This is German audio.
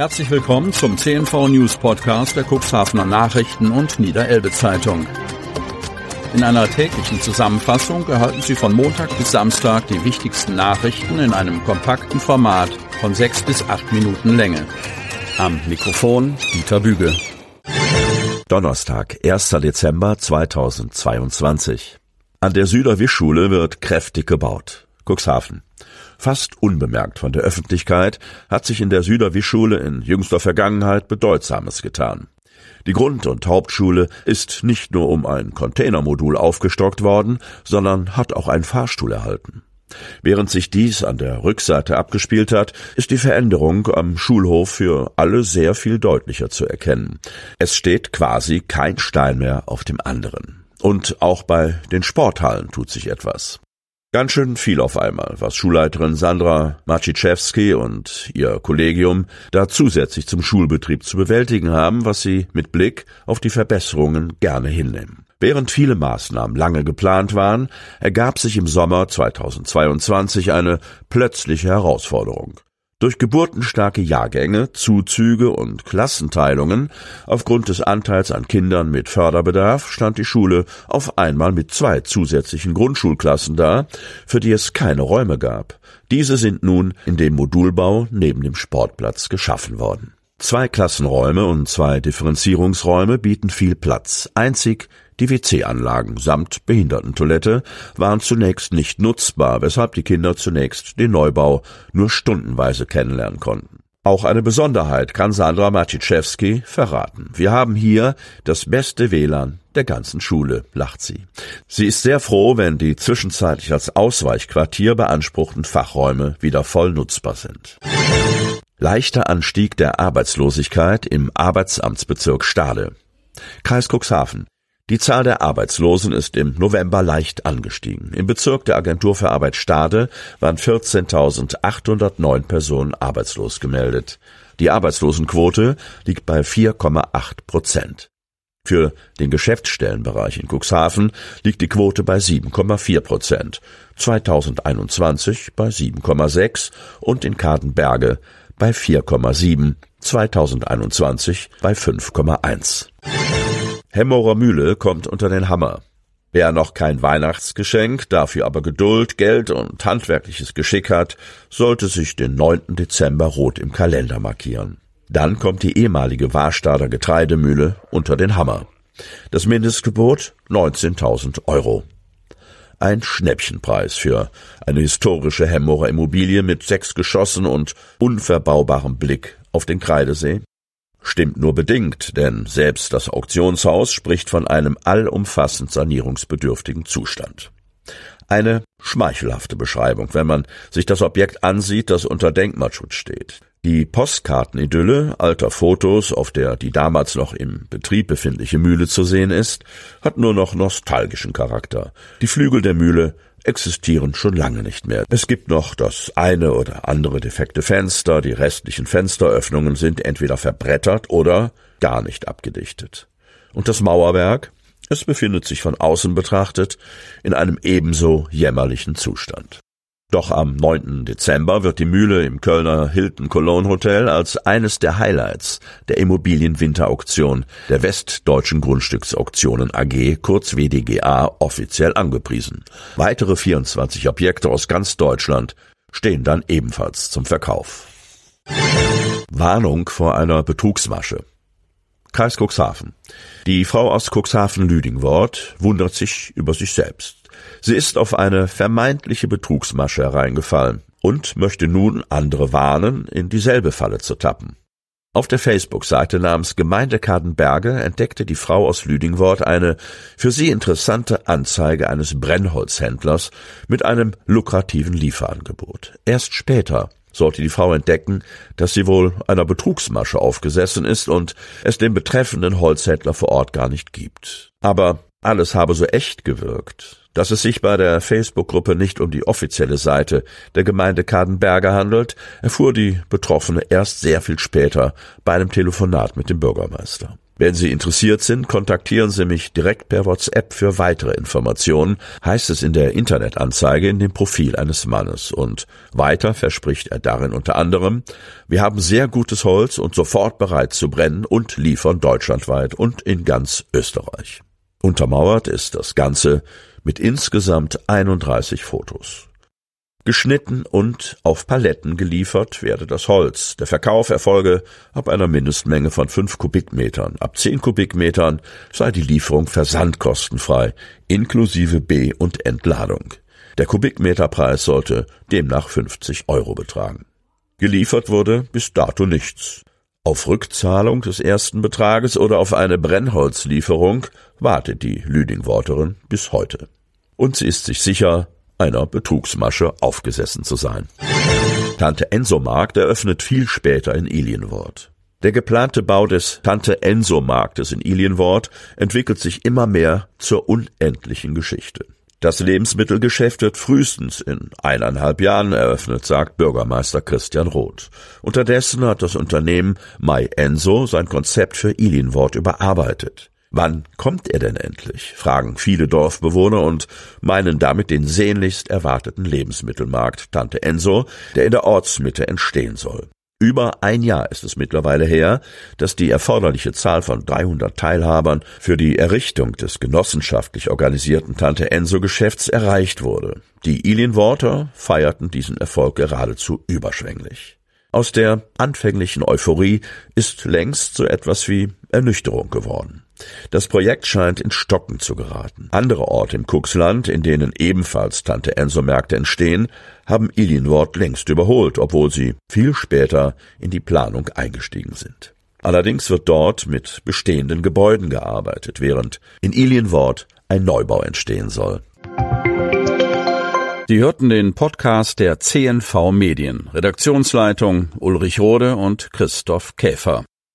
Herzlich willkommen zum CNV News Podcast der Cuxhavener Nachrichten und Niederelbe Zeitung. In einer täglichen Zusammenfassung erhalten Sie von Montag bis Samstag die wichtigsten Nachrichten in einem kompakten Format von sechs bis acht Minuten Länge. Am Mikrofon Dieter Büge. Donnerstag, 1. Dezember 2022. An der Süderwischschule wird kräftig gebaut. Cuxhaven. Fast unbemerkt von der Öffentlichkeit hat sich in der Süderwischschule in jüngster Vergangenheit Bedeutsames getan. Die Grund- und Hauptschule ist nicht nur um ein Containermodul aufgestockt worden, sondern hat auch einen Fahrstuhl erhalten. Während sich dies an der Rückseite abgespielt hat, ist die Veränderung am Schulhof für alle sehr viel deutlicher zu erkennen. Es steht quasi kein Stein mehr auf dem anderen. Und auch bei den Sporthallen tut sich etwas. Ganz schön viel auf einmal, was Schulleiterin Sandra Maciszewski und ihr Kollegium da zusätzlich zum Schulbetrieb zu bewältigen haben, was sie mit Blick auf die Verbesserungen gerne hinnehmen. Während viele Maßnahmen lange geplant waren, ergab sich im Sommer 2022 eine plötzliche Herausforderung. Durch geburtenstarke Jahrgänge, Zuzüge und Klassenteilungen aufgrund des Anteils an Kindern mit Förderbedarf stand die Schule auf einmal mit zwei zusätzlichen Grundschulklassen da, für die es keine Räume gab. Diese sind nun in dem Modulbau neben dem Sportplatz geschaffen worden. Zwei Klassenräume und zwei Differenzierungsräume bieten viel Platz. Einzig die WC-Anlagen samt Behindertentoilette waren zunächst nicht nutzbar, weshalb die Kinder zunächst den Neubau nur stundenweise kennenlernen konnten. Auch eine Besonderheit kann Sandra Maciszewski verraten. Wir haben hier das beste WLAN der ganzen Schule, lacht sie. Sie ist sehr froh, wenn die zwischenzeitlich als Ausweichquartier beanspruchten Fachräume wieder voll nutzbar sind. Leichter Anstieg der Arbeitslosigkeit im Arbeitsamtsbezirk Stade. Kreis Cuxhaven. Die Zahl der Arbeitslosen ist im November leicht angestiegen. Im Bezirk der Agentur für Arbeit Stade waren 14.809 Personen arbeitslos gemeldet. Die Arbeitslosenquote liegt bei 4,8 Prozent. Für den Geschäftsstellenbereich in Cuxhaven liegt die Quote bei 7,4 Prozent, 2021 bei 7,6 und in Kadenberge bei 4,7, 2021 bei 5,1. Hemmerer Mühle kommt unter den Hammer. Wer noch kein Weihnachtsgeschenk, dafür aber Geduld, Geld und handwerkliches Geschick hat, sollte sich den 9. Dezember rot im Kalender markieren. Dann kommt die ehemalige Warstader Getreidemühle unter den Hammer. Das Mindestgebot 19.000 Euro. Ein Schnäppchenpreis für eine historische Hemmerer Immobilie mit sechs Geschossen und unverbaubarem Blick auf den Kreidesee. Stimmt nur bedingt, denn selbst das Auktionshaus spricht von einem allumfassend sanierungsbedürftigen Zustand. Eine schmeichelhafte Beschreibung, wenn man sich das Objekt ansieht, das unter Denkmalschutz steht. Die Postkartenidylle alter Fotos, auf der die damals noch im Betrieb befindliche Mühle zu sehen ist, hat nur noch nostalgischen Charakter. Die Flügel der Mühle existieren schon lange nicht mehr. Es gibt noch das eine oder andere defekte Fenster, die restlichen Fensteröffnungen sind entweder verbrettert oder gar nicht abgedichtet. Und das Mauerwerk? Es befindet sich von außen betrachtet in einem ebenso jämmerlichen Zustand. Doch am 9. Dezember wird die Mühle im Kölner Hilton Cologne Hotel als eines der Highlights der Immobilienwinterauktion der Westdeutschen Grundstücksauktionen AG, kurz WDGA, offiziell angepriesen. Weitere 24 Objekte aus ganz Deutschland stehen dann ebenfalls zum Verkauf. Warnung vor einer Betrugsmasche. Kreis Cuxhaven. Die Frau aus Cuxhaven-Lüdingwort wundert sich über sich selbst. Sie ist auf eine vermeintliche Betrugsmasche hereingefallen und möchte nun andere warnen, in dieselbe Falle zu tappen. Auf der Facebook-Seite namens Gemeinde Kadenberge entdeckte die Frau aus Lüdingwort eine für sie interessante Anzeige eines Brennholzhändlers mit einem lukrativen Lieferangebot. Erst später sollte die Frau entdecken, dass sie wohl einer Betrugsmasche aufgesessen ist und es den betreffenden Holzhändler vor Ort gar nicht gibt. Aber alles habe so echt gewirkt. Dass es sich bei der Facebook-Gruppe nicht um die offizielle Seite der Gemeinde Kadenberger handelt, erfuhr die Betroffene erst sehr viel später bei einem Telefonat mit dem Bürgermeister. Wenn Sie interessiert sind, kontaktieren Sie mich direkt per WhatsApp für weitere Informationen, heißt es in der Internetanzeige in dem Profil eines Mannes. Und weiter verspricht er darin unter anderem, wir haben sehr gutes Holz und sofort bereit zu brennen und liefern deutschlandweit und in ganz Österreich. Untermauert ist das Ganze mit insgesamt 31 Fotos. Geschnitten und auf Paletten geliefert werde das Holz. Der Verkauf erfolge ab einer Mindestmenge von fünf Kubikmetern. Ab zehn Kubikmetern sei die Lieferung versandkostenfrei, inklusive B- und Entladung. Der Kubikmeterpreis sollte demnach 50 Euro betragen. Geliefert wurde bis dato nichts. Auf Rückzahlung des ersten Betrages oder auf eine Brennholzlieferung wartet die Lüdingworterin bis heute. Und sie ist sich sicher, einer Betrugsmasche aufgesessen zu sein. Tante Enso Markt eröffnet viel später in Ilienwort. Der geplante Bau des Tante Enso Marktes in Ilienwort entwickelt sich immer mehr zur unendlichen Geschichte. Das Lebensmittelgeschäft wird frühestens in eineinhalb Jahren eröffnet, sagt Bürgermeister Christian Roth. Unterdessen hat das Unternehmen Mai Enso sein Konzept für Ilienwort überarbeitet. Wann kommt er denn endlich? fragen viele Dorfbewohner und meinen damit den sehnlichst erwarteten Lebensmittelmarkt Tante Enso, der in der Ortsmitte entstehen soll. Über ein Jahr ist es mittlerweile her, dass die erforderliche Zahl von 300 Teilhabern für die Errichtung des genossenschaftlich organisierten Tante Enso Geschäfts erreicht wurde. Die Ilienworter feierten diesen Erfolg geradezu überschwänglich. Aus der anfänglichen Euphorie ist längst so etwas wie Ernüchterung geworden. Das Projekt scheint in Stocken zu geraten. Andere Orte im Kuxland, in denen ebenfalls Tante Enso Märkte entstehen, haben Ilienwort längst überholt, obwohl sie viel später in die Planung eingestiegen sind. Allerdings wird dort mit bestehenden Gebäuden gearbeitet, während in Ilienwort ein Neubau entstehen soll. Sie hörten den Podcast der CNV Medien. Redaktionsleitung Ulrich Rode und Christoph Käfer.